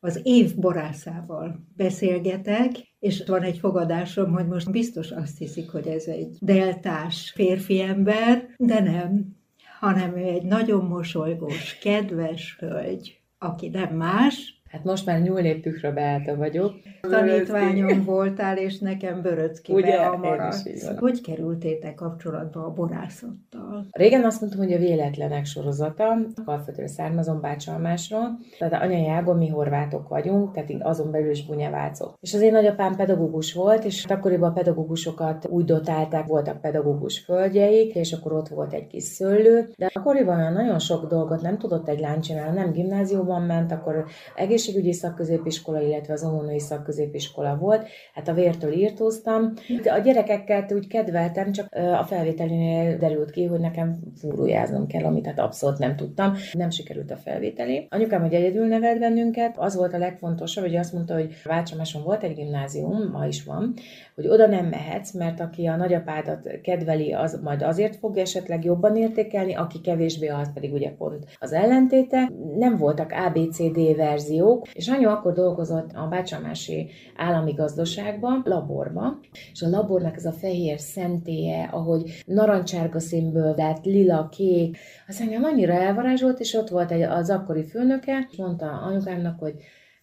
az év borászával beszélgetek, és van egy fogadásom, hogy most biztos azt hiszik, hogy ez egy deltás férfi ember, de nem, hanem ő egy nagyon mosolygós, kedves hölgy, aki nem más, Hát most már nyúlnépükre beállta vagyok. Tanítványom voltál, és nekem Böröckibe Ugye, a van. Hogy kerültétek kapcsolatba a borászattal? Régen azt mondtam, hogy a véletlenek sorozata, Alföldről származom Bácsalmásról, tehát anyai ágon mi horvátok vagyunk, tehát azon belül is bunyavácok. És az én nagyapám pedagógus volt, és akkoriban a pedagógusokat úgy dotálták, voltak pedagógus földjeik, és akkor ott volt egy kis szőlő, de akkoriban nagyon sok dolgot nem tudott egy lány csinálni, nem gimnáziumban ment, akkor egészségügyi szakközépiskola, illetve az óvónői szakközépiskola volt, hát a vértől írtóztam. A gyerekekkel úgy kedveltem, csak a felvételinél derült ki, hogy nekem fúrójáznom kell, amit hát abszolút nem tudtam. Nem sikerült a felvételi. Anyukám, hogy egyedül nevelt bennünket, az volt a legfontosabb, hogy azt mondta, hogy Vácsamáson volt egy gimnázium, ma is van, hogy oda nem mehetsz, mert aki a nagyapádat kedveli, az majd azért fog esetleg jobban értékelni, aki kevésbé, az pedig ugye pont az ellentéte. Nem voltak ABCD verziók, és anyu akkor dolgozott a Bácsamási állami gazdaságban, laborban, és a labornak ez a fehér szentélye, ahogy narancsárga színből lett, lila, kék, az engem annyira elvarázsolt, és ott volt egy, az akkori főnöke, és mondta anyukámnak, hogy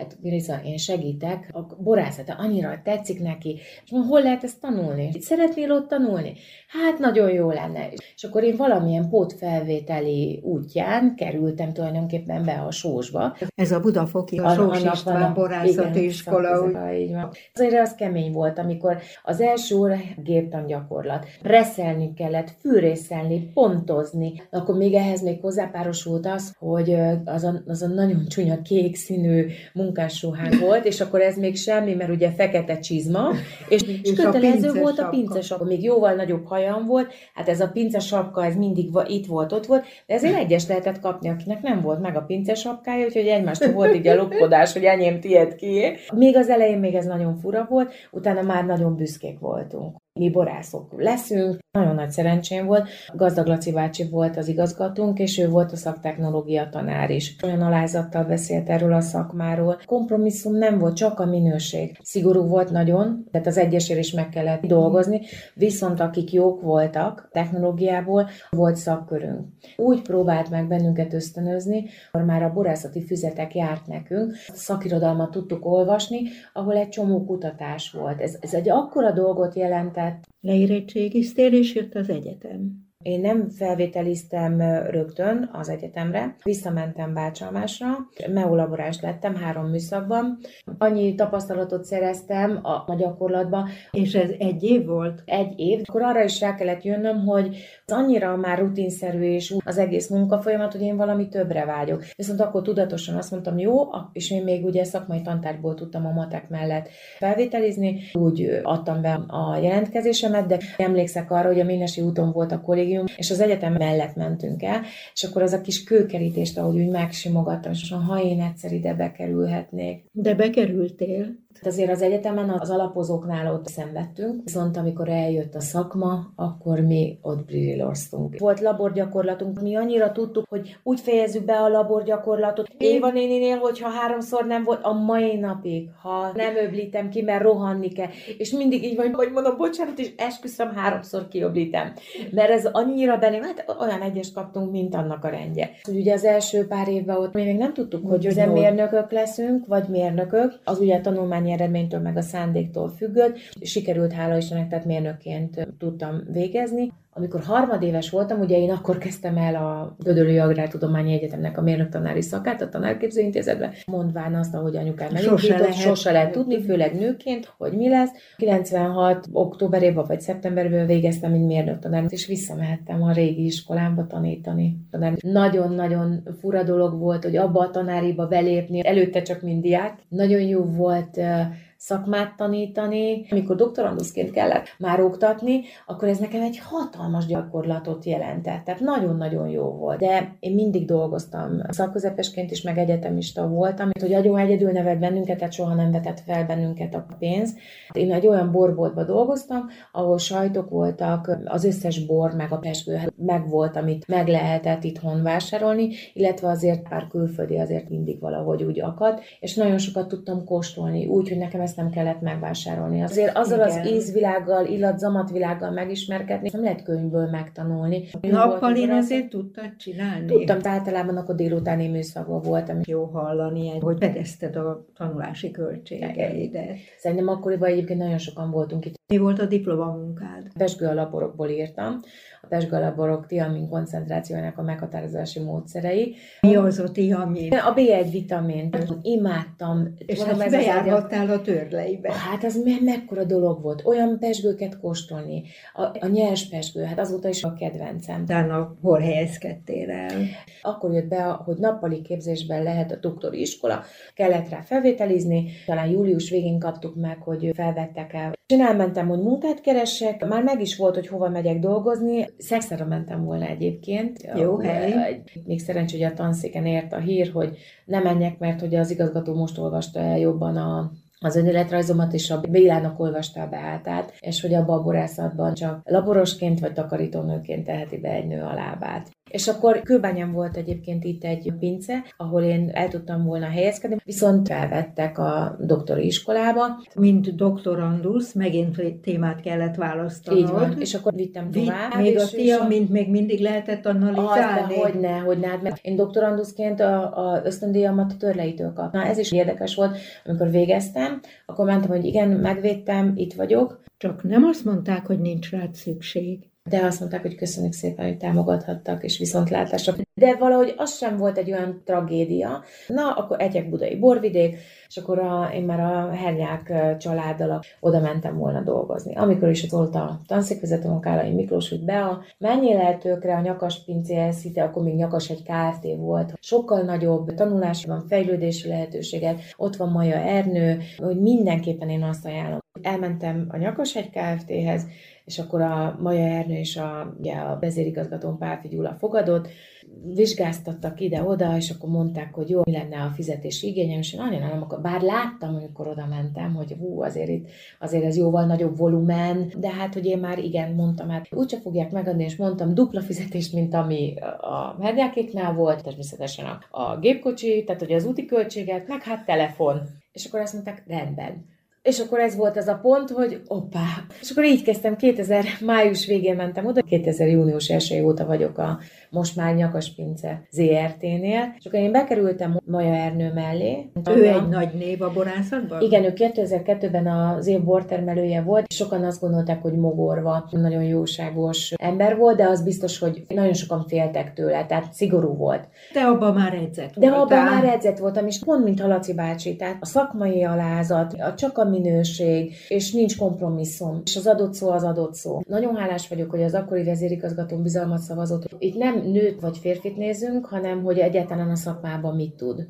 hát Grisa, én segítek, a borászata annyira tetszik neki, és mondom, hol lehet ezt tanulni? Szeretnél ott tanulni? Hát nagyon jó lenne. És akkor én valamilyen pótfelvételi útján kerültem tulajdonképpen be a sósba. Ez a Budafoki, a An- Sós István a- borászati igen, iskola. úgy- így van. Azért az kemény volt, amikor az első óra géptan gyakorlat. Reszelni kellett, fűrészelni, pontozni. Akkor még ehhez még hozzápárosult az, hogy az a, az a nagyon csúnya kék színű munkásruhán volt, és akkor ez még semmi, mert ugye fekete csizma, és, és, És kötelező volt a sapka. pince sapka. Még jóval nagyobb hajam volt, hát ez a pince sapka, ez mindig va- itt volt, ott volt, de ezért egyes lehetett kapni, akinek nem volt meg a pince sapkája, úgyhogy egymástól volt így a lopkodás, hogy enyém tiéd kié. Még az elején még ez nagyon fura volt, utána már nagyon büszkék voltunk. Mi borászok leszünk, nagyon nagy szerencsém volt. Gazdag Laci bácsi volt az igazgatónk, és ő volt a szaktechnológia tanár is. Olyan alázattal beszélt erről a szakmáról. Kompromisszum nem volt, csak a minőség. Szigorú volt nagyon, tehát az egyesért is meg kellett dolgozni, viszont akik jók voltak technológiából, volt szakkörünk. Úgy próbált meg bennünket ösztönözni, akkor már a borászati füzetek járt nekünk, szakirodalmat tudtuk olvasni, ahol egy csomó kutatás volt. Ez, ez egy akkora dolgot jelentett, Leérettségiztél, és jött az egyetem. Én nem felvételiztem rögtön az egyetemre, visszamentem Bácsalmásra, meolaborás lettem három műszakban. Annyi tapasztalatot szereztem a, a gyakorlatban, És ez egy év volt? egy év, akkor arra is rá kellett jönnöm, hogy az annyira már rutinszerű és az egész munkafolyamat, hogy én valami többre vágyok. Viszont akkor tudatosan azt mondtam, jó, és én még ugye szakmai tantárgyból tudtam a matek mellett felvételizni, úgy adtam be a jelentkezésemet, de emlékszek arra, hogy a Ménesi úton volt a kollégium, és az egyetem mellett mentünk el, és akkor az a kis kőkerítést, ahogy úgy megsimogattam, és ha én egyszer ide bekerülhetnék, De bekerültél. Tehát azért az egyetemen az alapozóknál ott szenvedtünk, viszont amikor eljött a szakma, akkor mi ott brilloztunk. Volt laborgyakorlatunk, mi annyira tudtuk, hogy úgy fejezzük be a laborgyakorlatot. Éva néninél, hogyha háromszor nem volt, a mai napig, ha nem öblítem ki, mert rohanni kell, és mindig így van, hogy mondom, bocsánat, és esküszöm, háromszor kiöblítem. Mert ez annyira belém, hát olyan egyes kaptunk, mint annak a rendje. Ugye az első pár évben ott mi még nem tudtuk, hogy üzemmérnökök leszünk, vagy mérnökök. Az ugye a tanulmányi eredménytől meg a szándéktól függött. Sikerült, hála Istennek, tehát mérnökként tudtam végezni. Amikor harmadéves voltam, ugye én akkor kezdtem el a Gödöllői Agrártudományi Egyetemnek a mérnöktanári szakát, a tanárképző intézetben, mondván azt, ahogy anyukám Sose megindított, lehet sose lehet tudni, főleg nőként, hogy mi lesz. 96. októberében vagy szeptemberben végeztem, mint mérnöktanár, és visszamehettem a régi iskolámba tanítani. Nagyon-nagyon fura dolog volt, hogy abba a tanáriba belépni, előtte csak mind diák. Nagyon jó volt szakmát tanítani. Amikor doktoranduszként kellett már oktatni, akkor ez nekem egy hatalmas gyakorlatot jelentett. Tehát nagyon-nagyon jó volt. De én mindig dolgoztam szakközepesként is, meg egyetemista voltam, hogy nagyon egyedül nevelt bennünket, tehát soha nem vetett fel bennünket a pénz. Én egy olyan borboltban dolgoztam, ahol sajtok voltak, az összes bor, meg a pesgő hát meg volt, amit meg lehetett itthon vásárolni, illetve azért pár külföldi azért mindig valahogy úgy akad, és nagyon sokat tudtam kóstolni, úgy, hogy nekem ezt nem kellett megvásárolni. Azért azzal Igen. az ízvilággal, illat-zamatvilággal megismerkedni, nem lehet könyvből megtanulni. Nappal én azért tudtad csinálni? Tudtam, általában akkor délutáni műszakban voltam. Jó hallani, hogy fedezted a tanulási költségeidet. Szerintem akkoriban egyébként nagyon sokan voltunk itt. Mi volt a diplomamunkád? Pesgő alaporokból írtam, a pesgalaborok tiamin koncentrációjának a meghatározási módszerei. Mi az a tiamin? A B1 vitamin. Imádtam. És hát bejárhattál a törleibe. Hát az me- mekkora dolog volt. Olyan pesgőket kóstolni. A, a nyers pesgő, hát azóta is a kedvencem. Utána hol helyezkedtél el? Akkor jött be, hogy nappali képzésben lehet a doktori iskola. Kellett rá felvételizni. Talán július végén kaptuk meg, hogy felvettek el. Én elmentem, hogy munkát keresek. Már meg is volt, hogy hova megyek dolgozni. Szexára mentem volna egyébként. Jó hely. Még szerencsé, hogy a tanszéken ért a hír, hogy nem menjek, mert hogy az igazgató most olvasta el jobban a az önéletrajzomat is a Bélának olvasta be át, és hogy a borászatban csak laborosként vagy takarítónőként teheti be egy nő a lábát. És akkor Kőbányán volt egyébként itt egy pince, ahol én el tudtam volna helyezkedni, viszont felvettek a doktori iskolába. Mint doktorandus, megint témát kellett választanod. Így van, és akkor vittem tovább. Még a tia, mint még mindig lehetett analizálni. Az, hogy ne, hogy ne, mert én doktorandusként a, a ösztöndíjamat a törleitől kaptam. Na, ez is érdekes volt, amikor végeztem, akkor mentem, hogy igen, megvédtem, itt vagyok. Csak nem azt mondták, hogy nincs rád szükség de azt mondták, hogy köszönjük szépen, hogy támogathattak, és viszontlátásra. De valahogy az sem volt egy olyan tragédia. Na, akkor egyek budai borvidék, és akkor a, én már a hernyák családdal oda mentem volna dolgozni. Amikor is ott volt a tanszékvezető Kálai Miklós, hogy be a mennyi lehetőkre a nyakas pincéhez, hitte, akkor még nyakas egy KFT volt. Sokkal nagyobb tanulási van, fejlődési lehetőséget, ott van Maja Ernő, hogy mindenképpen én azt ajánlom. Elmentem a nyakas egy KFT-hez, és akkor a Maja Ernő és a, ugye a vezérigazgatón Pálfi Gyula fogadott, vizsgáztattak ide-oda, és akkor mondták, hogy jó, mi lenne a fizetési igényem, és én nagyon nem akar, bár láttam, amikor oda mentem, hogy hú, azért itt, azért ez jóval nagyobb volumen, de hát, hogy én már igen, mondtam, hát úgyse fogják megadni, és mondtam dupla fizetést, mint ami a hernyákéknál volt, természetesen a, a gépkocsi, tehát hogy az úti költséget, meg hát telefon. És akkor azt mondták, rendben és akkor ez volt az a pont, hogy oppá. És akkor így kezdtem, 2000 május végén mentem oda, 2000 június 1 óta vagyok a most már Nyakaspince ZRT-nél, és akkor én bekerültem Maja Ernő mellé. Ő egy nagy név a borászatban? Igen, ő 2002-ben az év bortermelője volt, sokan azt gondolták, hogy mogorva, nagyon jóságos ember volt, de az biztos, hogy nagyon sokan féltek tőle, tehát szigorú volt. De abban már edzett De abban már edzett voltam, és pont mint Halaci bácsi, tehát a szakmai alázat, a csak a minőség, és nincs kompromisszum, és az adott szó az adott szó. Nagyon hálás vagyok, hogy az akkori vezérigazgató bizalmat szavazott. Itt nem nőt vagy férfit nézünk, hanem hogy egyáltalán a szakmában mit tud.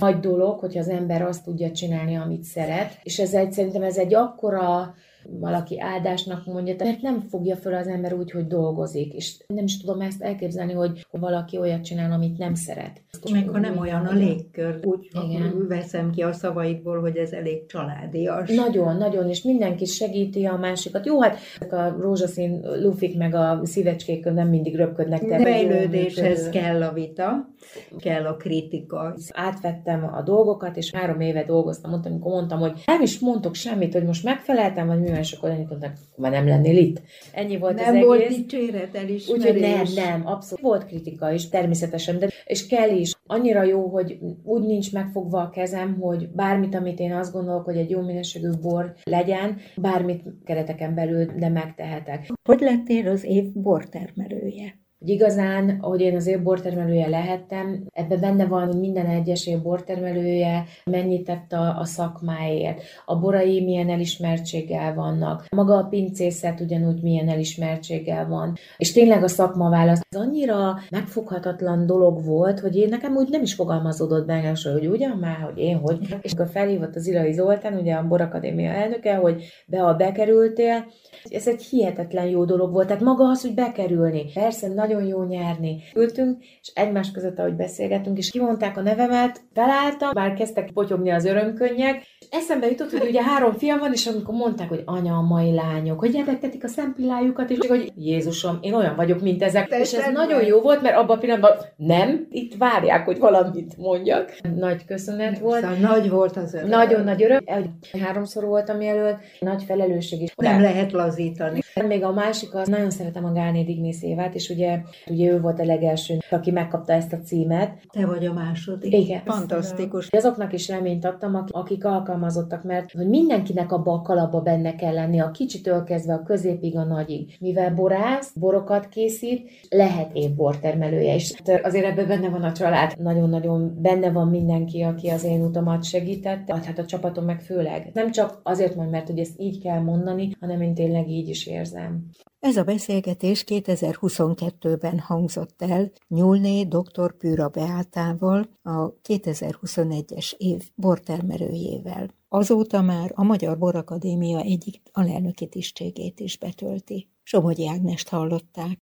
Nagy dolog, hogy az ember azt tudja csinálni, amit szeret, és ez egy, szerintem ez egy akkora valaki áldásnak mondja, mert nem fogja föl az ember úgy, hogy dolgozik, és nem is tudom ezt elképzelni, hogy valaki olyat csinál, amit nem szeret. Még ha nem olyan a légkör, úgy Igen. veszem ki a szavaikból, hogy ez elég családias. Nagyon, nagyon, és mindenki segíti a másikat. Jó, hát a rózsaszín lufik meg a szívecskék nem mindig röpködnek. De fejlődéshez kell a vita, kell a kritika. Átvettem a dolgokat, és három éve dolgoztam, mondtam, amikor mondtam, hogy nem is mondtok semmit, hogy most megfeleltem, vagy mi van, és akkor annyit mondták, már nem lennél itt. Ennyi volt nem az volt egész. dicséret, elismerés. Úgyhogy nem, nem, abszolút. Volt kritika is, természetesen, de és kell is. Annyira jó, hogy úgy nincs megfogva a kezem, hogy bármit, amit én azt gondolok, hogy egy jó minőségű bor legyen, bármit kereteken belül, de megtehetek. Hogy lettél az év bortermelője? Hogy igazán, hogy én az évbortermelője lehettem, ebben benne van, hogy minden egyes évbortermelője mennyit tett a, a szakmáért, a borai milyen elismertséggel vannak, maga a pincészet ugyanúgy milyen elismertséggel van. És tényleg a szakma válasz az annyira megfoghatatlan dolog volt, hogy én nekem úgy nem is fogalmazódott benne, hogy ugyan már, hogy én hogy. És akkor felhívott az Ilai Zoltán, ugye a Borakadémia elnöke, hogy be, ha bekerültél, ez egy hihetetlen jó dolog volt. Tehát maga az, hogy bekerülni. Persze, nagyon jó nyerni. Ültünk, és egymás között, ahogy beszélgettünk, és kimondták a nevemet, felálltam, már kezdtek potyogni az örömkönnyek, eszembe jutott, hogy ugye három fiam van, és amikor mondták, hogy anya, a mai lányok, hogy ebegtetik a szempillájukat, és hogy Jézusom, én olyan vagyok, mint ezek. Te és ez nagyon jó volt, mert abban a pillanatban nem, itt várják, hogy valamit mondjak. Nagy köszönet volt. Szóval nagy volt az öröm. Nagyon nagy öröm. Háromszor voltam jelölt, nagy felelősség is. Nem lehet lazítani. Még a másik az, nagyon szeretem a Gálné Dignész Évát, és ugye, ugye ő volt a legelső, aki megkapta ezt a címet. Te vagy a második. Igen. Fantasztikus. Azoknak is reményt adtam, akik alkalmazottak, mert hogy mindenkinek abba a kalapba benne kell lenni, a kicsitől kezdve a középig, a nagyig. Mivel borász, borokat készít, lehet évbortermelője, és azért ebben benne van a család. Nagyon-nagyon benne van mindenki, aki az én utamat segített, hát a csapatom meg főleg. Nem csak azért mondom, mert hogy ezt így kell mondani, hanem én tényleg így is érzem. Ez a beszélgetés 2022-ben hangzott el Nyúlné dr. Pűra Beátával, a 2021-es év bortermelőjével. Azóta már a Magyar Borakadémia egyik alelnöki tisztségét is betölti. Somogyi Ágnest hallották.